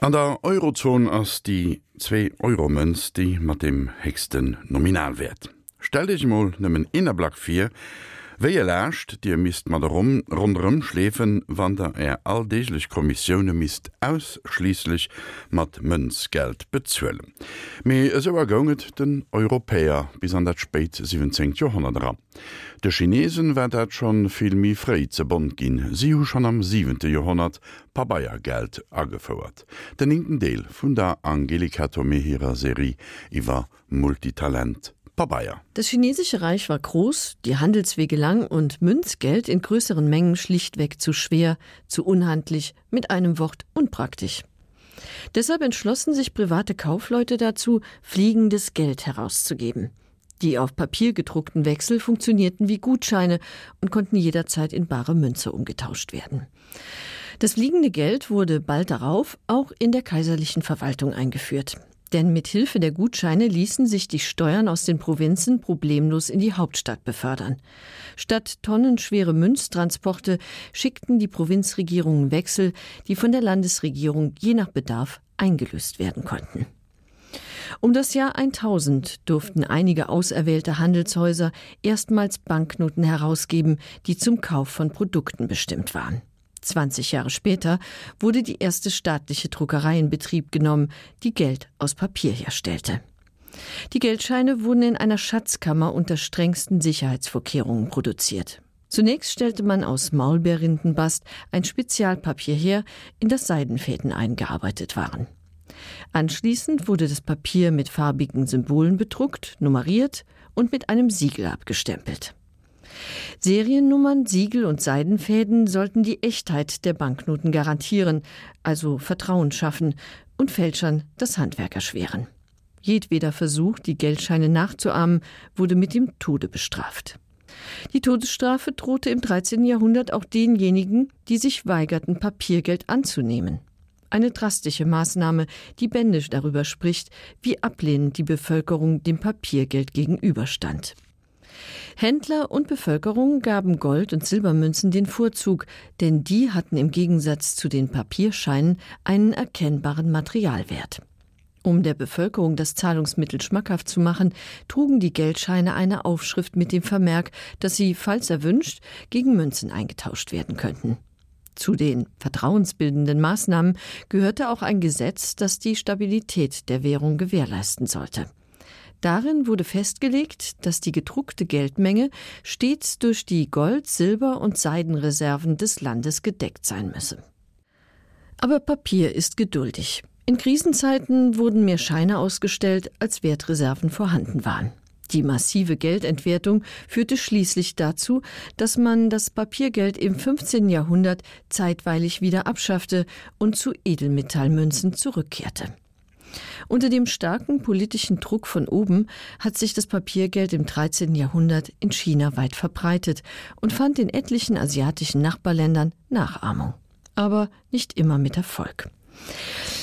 An der Eurozone ass die 2 Euromënz die mat dem hechten Nominalwert. Stell dich mal nëmmen innerblack 4, Wéi je lächt, Dir mist mat rum runëm schläfen, wander er alldeeglich Kommissionioune mist ausschließlich mat Mënzgeld bezzwellen. Mei eso ergonget den Europäer bis an dat Speit 17. Jahrhundert ra. De Chinesen wär dat schon villmi frei ze bond ginn, si hu schon am 7. Jahrhundert pa Bayiergeld aggefauerert. Den inten Deel vun der Angelika Tomehirer Serie iwwer Multitalent. Bayer. Das chinesische Reich war groß, die Handelswege lang und Münzgeld in größeren Mengen schlichtweg zu schwer, zu unhandlich, mit einem Wort unpraktisch. Deshalb entschlossen sich private Kaufleute dazu, fliegendes Geld herauszugeben. Die auf Papier gedruckten Wechsel funktionierten wie Gutscheine und konnten jederzeit in bare Münze umgetauscht werden. Das fliegende Geld wurde bald darauf auch in der kaiserlichen Verwaltung eingeführt denn mit Hilfe der Gutscheine ließen sich die Steuern aus den Provinzen problemlos in die Hauptstadt befördern. Statt tonnenschwere Münztransporte schickten die Provinzregierungen Wechsel, die von der Landesregierung je nach Bedarf eingelöst werden konnten. Um das Jahr 1000 durften einige auserwählte Handelshäuser erstmals Banknoten herausgeben, die zum Kauf von Produkten bestimmt waren. 20 Jahre später wurde die erste staatliche Druckerei in Betrieb genommen, die Geld aus Papier herstellte. Die Geldscheine wurden in einer Schatzkammer unter strengsten Sicherheitsvorkehrungen produziert. Zunächst stellte man aus Maulbeerrindenbast ein Spezialpapier her, in das Seidenfäden eingearbeitet waren. Anschließend wurde das Papier mit farbigen Symbolen bedruckt, nummeriert und mit einem Siegel abgestempelt. Seriennummern, Siegel und Seidenfäden sollten die Echtheit der Banknoten garantieren, also Vertrauen schaffen und Fälschern das Handwerk erschweren. Jedweder Versuch, die Geldscheine nachzuahmen, wurde mit dem Tode bestraft. Die Todesstrafe drohte im 13. Jahrhundert auch denjenigen, die sich weigerten, Papiergeld anzunehmen. Eine drastische Maßnahme, die bändisch darüber spricht, wie ablehnend die Bevölkerung dem Papiergeld gegenüberstand. Händler und Bevölkerung gaben Gold und Silbermünzen den Vorzug, denn die hatten im Gegensatz zu den Papierscheinen einen erkennbaren Materialwert. Um der Bevölkerung das Zahlungsmittel schmackhaft zu machen, trugen die Geldscheine eine Aufschrift mit dem Vermerk, dass sie, falls erwünscht, gegen Münzen eingetauscht werden könnten. Zu den vertrauensbildenden Maßnahmen gehörte auch ein Gesetz, das die Stabilität der Währung gewährleisten sollte. Darin wurde festgelegt, dass die gedruckte Geldmenge stets durch die Gold-, Silber- und Seidenreserven des Landes gedeckt sein müsse. Aber Papier ist geduldig. In Krisenzeiten wurden mehr Scheine ausgestellt, als Wertreserven vorhanden waren. Die massive Geldentwertung führte schließlich dazu, dass man das Papiergeld im 15. Jahrhundert zeitweilig wieder abschaffte und zu Edelmetallmünzen zurückkehrte. Unter dem starken politischen Druck von oben hat sich das Papiergeld im 13. Jahrhundert in China weit verbreitet und fand in etlichen asiatischen Nachbarländern Nachahmung. Aber nicht immer mit Erfolg.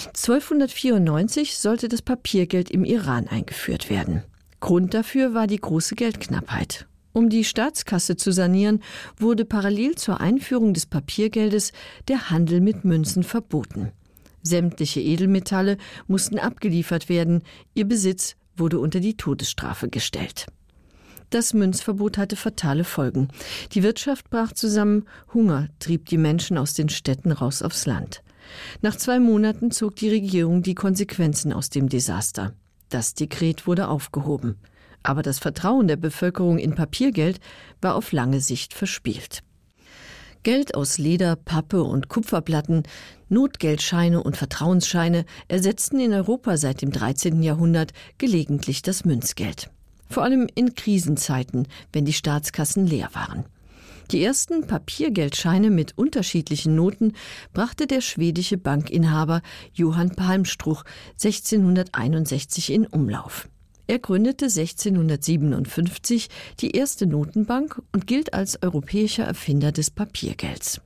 1294 sollte das Papiergeld im Iran eingeführt werden. Grund dafür war die große Geldknappheit. Um die Staatskasse zu sanieren, wurde parallel zur Einführung des Papiergeldes der Handel mit Münzen verboten. Sämtliche Edelmetalle mussten abgeliefert werden, ihr Besitz wurde unter die Todesstrafe gestellt. Das Münzverbot hatte fatale Folgen. Die Wirtschaft brach zusammen, Hunger trieb die Menschen aus den Städten raus aufs Land. Nach zwei Monaten zog die Regierung die Konsequenzen aus dem Desaster. Das Dekret wurde aufgehoben. Aber das Vertrauen der Bevölkerung in Papiergeld war auf lange Sicht verspielt. Geld aus Leder, Pappe und Kupferplatten, Notgeldscheine und Vertrauensscheine ersetzten in Europa seit dem 13. Jahrhundert gelegentlich das Münzgeld. Vor allem in Krisenzeiten, wenn die Staatskassen leer waren. Die ersten Papiergeldscheine mit unterschiedlichen Noten brachte der schwedische Bankinhaber Johann Palmstruch 1661 in Umlauf. Er gründete 1657 die erste Notenbank und gilt als europäischer Erfinder des Papiergelds.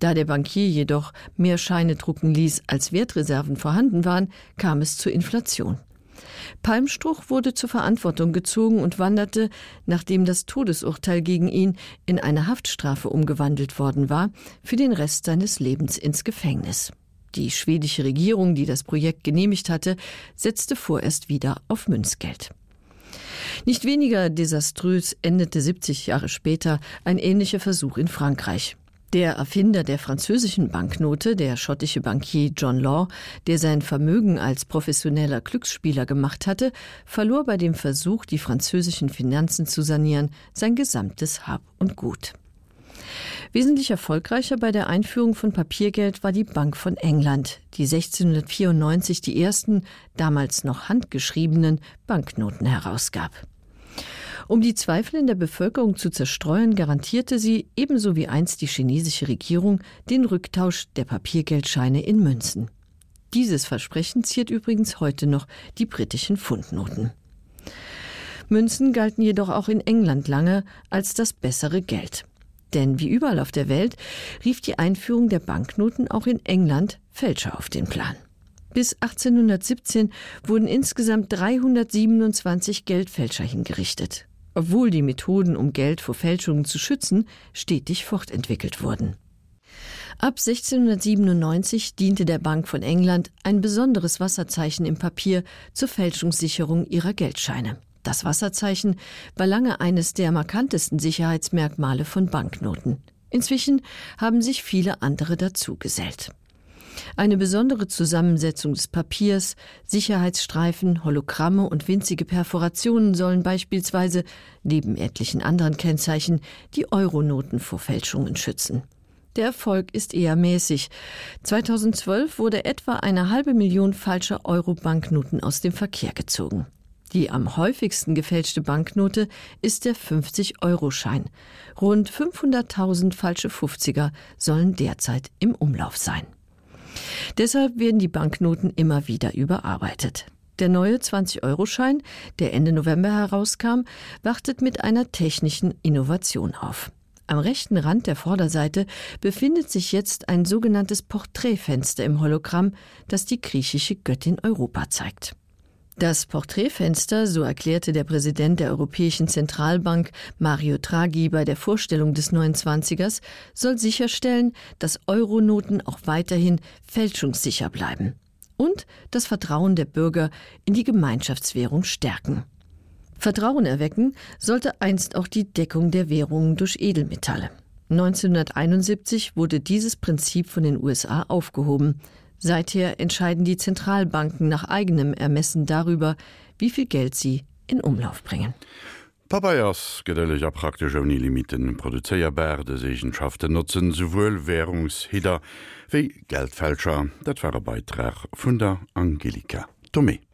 Da der Bankier jedoch mehr Scheine drucken ließ, als Wertreserven vorhanden waren, kam es zur Inflation. Palmstruch wurde zur Verantwortung gezogen und wanderte, nachdem das Todesurteil gegen ihn in eine Haftstrafe umgewandelt worden war, für den Rest seines Lebens ins Gefängnis. Die schwedische Regierung, die das Projekt genehmigt hatte, setzte vorerst wieder auf Münzgeld. Nicht weniger desaströs endete 70 Jahre später ein ähnlicher Versuch in Frankreich. Der Erfinder der französischen Banknote, der schottische Bankier John Law, der sein Vermögen als professioneller Glücksspieler gemacht hatte, verlor bei dem Versuch, die französischen Finanzen zu sanieren, sein gesamtes Hab und Gut. Wesentlich erfolgreicher bei der Einführung von Papiergeld war die Bank von England, die 1694 die ersten, damals noch handgeschriebenen Banknoten herausgab. Um die Zweifel in der Bevölkerung zu zerstreuen, garantierte sie ebenso wie einst die chinesische Regierung den Rücktausch der Papiergeldscheine in Münzen. Dieses Versprechen ziert übrigens heute noch die britischen Fundnoten. Münzen galten jedoch auch in England lange als das bessere Geld. Denn wie überall auf der Welt rief die Einführung der Banknoten auch in England Fälscher auf den Plan. Bis 1817 wurden insgesamt 327 Geldfälscher hingerichtet obwohl die Methoden, um Geld vor Fälschungen zu schützen, stetig fortentwickelt wurden. Ab 1697 diente der Bank von England ein besonderes Wasserzeichen im Papier zur Fälschungssicherung ihrer Geldscheine. Das Wasserzeichen war lange eines der markantesten Sicherheitsmerkmale von Banknoten. Inzwischen haben sich viele andere dazu gesellt. Eine besondere Zusammensetzung des Papiers, Sicherheitsstreifen, Hologramme und winzige Perforationen sollen beispielsweise neben etlichen anderen Kennzeichen die Euronoten vor Fälschungen schützen. Der Erfolg ist eher mäßig. 2012 wurde etwa eine halbe Million falscher Euro-Banknoten aus dem Verkehr gezogen. Die am häufigsten gefälschte Banknote ist der 50-Euro-Schein. Rund 500.000 falsche 50er sollen derzeit im Umlauf sein. Deshalb werden die Banknoten immer wieder überarbeitet. Der neue 20-Euro-Schein, der Ende November herauskam, wartet mit einer technischen Innovation auf. Am rechten Rand der Vorderseite befindet sich jetzt ein sogenanntes Porträtfenster im Hologramm, das die griechische Göttin Europa zeigt. Das Porträtfenster, so erklärte der Präsident der Europäischen Zentralbank Mario Draghi bei der Vorstellung des 29ers, soll sicherstellen, dass Euronoten auch weiterhin fälschungssicher bleiben und das Vertrauen der Bürger in die Gemeinschaftswährung stärken. Vertrauen erwecken sollte einst auch die Deckung der Währungen durch Edelmetalle. 1971 wurde dieses Prinzip von den USA aufgehoben. Seither entscheiden die Zentralbanken nach eigenem Ermessen darüber, wie viel Geld sie in Umlauf bringen. Papaiers gedeliger praktisch die Limiten Produzeierbärde Segenschaften nutzen sowohl Währungsheder wie Geldfälscher, dat war Beitrag vun der Angelika Tomé.